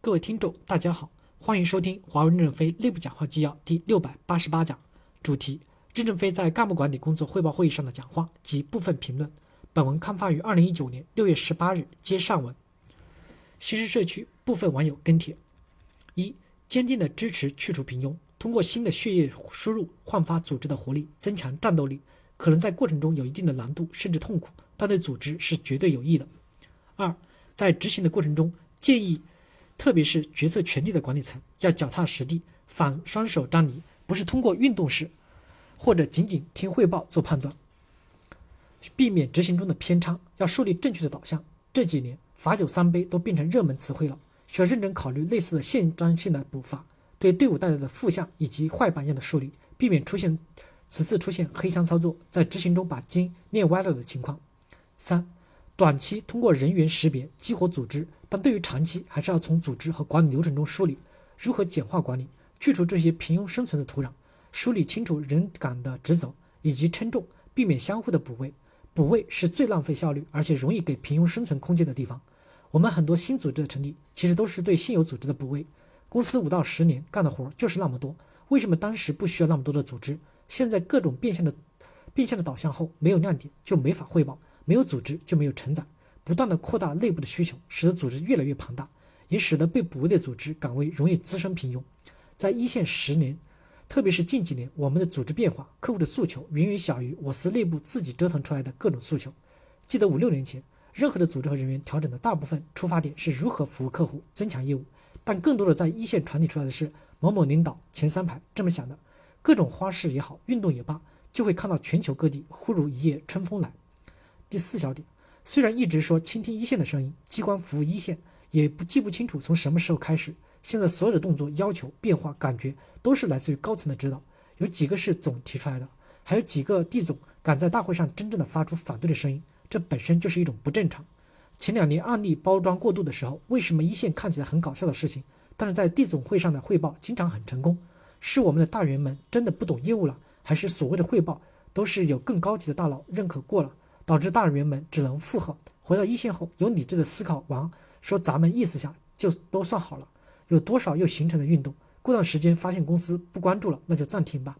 各位听众，大家好，欢迎收听华为任正非内部讲话纪要第六百八十八讲，主题：任正非在干部管理工作汇报会议上的讲话及部分评论。本文刊发于二零一九年六月十八日，接上文。新生社区部分网友跟帖：一、坚定的支持去除平庸，通过新的血液输入焕发组织的活力，增强战斗力。可能在过程中有一定的难度，甚至痛苦，但对组织是绝对有益的。二、在执行的过程中，建议。特别是决策权力的管理层要脚踏实地，反双手张离，不是通过运动式，或者仅仅听汇报做判断，避免执行中的偏差，要树立正确的导向。这几年“罚酒三杯”都变成热门词汇了，需要认真考虑类似的线装性的补罚，对队伍带来的负向以及坏榜样的树立，避免出现此次出现黑箱操作，在执行中把筋练歪了的情况。三。短期通过人员识别激活组织，但对于长期还是要从组织和管理流程中梳理如何简化管理，去除这些平庸生存的土壤，梳理清楚人岗的职责以及称重，避免相互的补位。补位是最浪费效率，而且容易给平庸生存空间的地方。我们很多新组织的成立，其实都是对现有组织的补位。公司五到十年干的活就是那么多，为什么当时不需要那么多的组织？现在各种变相的变相的导向后，没有亮点就没法汇报。没有组织就没有成长，不断的扩大内部的需求，使得组织越来越庞大，也使得被补位的组织岗位容易滋生平庸。在一线十年，特别是近几年，我们的组织变化、客户的诉求远远小于我司内部自己折腾出来的各种诉求。记得五六年前，任何的组织和人员调整的大部分出发点是如何服务客户、增强业务，但更多的在一线传递出来的是某某领导前三排这么想的，各种花式也好，运动也罢，就会看到全球各地忽如一夜春风来。第四小点，虽然一直说倾听一线的声音，机关服务一线，也不记不清楚从什么时候开始，现在所有的动作、要求、变化、感觉都是来自于高层的指导。有几个是总提出来的，还有几个地总敢在大会上真正的发出反对的声音，这本身就是一种不正常。前两年案例包装过度的时候，为什么一线看起来很搞笑的事情，但是在地总会上的汇报经常很成功？是我们的大员们真的不懂业务了，还是所谓的汇报都是有更高级的大佬认可过了？导致大员们只能附和。回到一线后，有理智的思考完，说咱们意思下就都算好了。有多少又形成的运动？过段时间发现公司不关注了，那就暂停吧。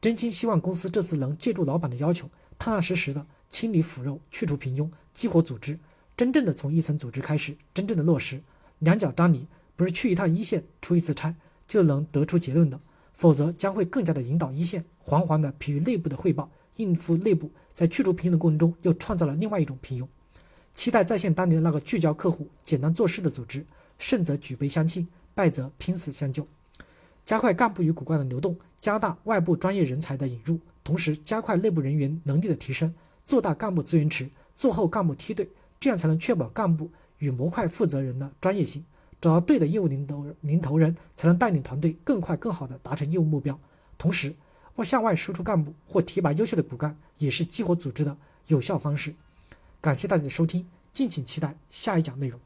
真心希望公司这次能借助老板的要求，踏踏实实的清理腐肉，去除平庸，激活组织，真正的从一层组织开始，真正的落实。两脚张离，不是去一趟一线出一次差就能得出结论的，否则将会更加的引导一线，惶惶的疲于内部的汇报。应付内部，在去除平庸的过程中，又创造了另外一种平庸。期待再现当年的那个聚焦客户、简单做事的组织，胜则举杯相庆，败则拼死相救。加快干部与骨干的流动，加大外部专业人才的引入，同时加快内部人员能力的提升，做大干部资源池，做厚干部梯队，这样才能确保干部与模块负责人的专业性。找到对的业务领头领头人，才能带领团队更快更好的达成业务目标。同时，或向外输出干部，或提拔优秀的骨干，也是激活组织的有效方式。感谢大家的收听，敬请期待下一讲内容。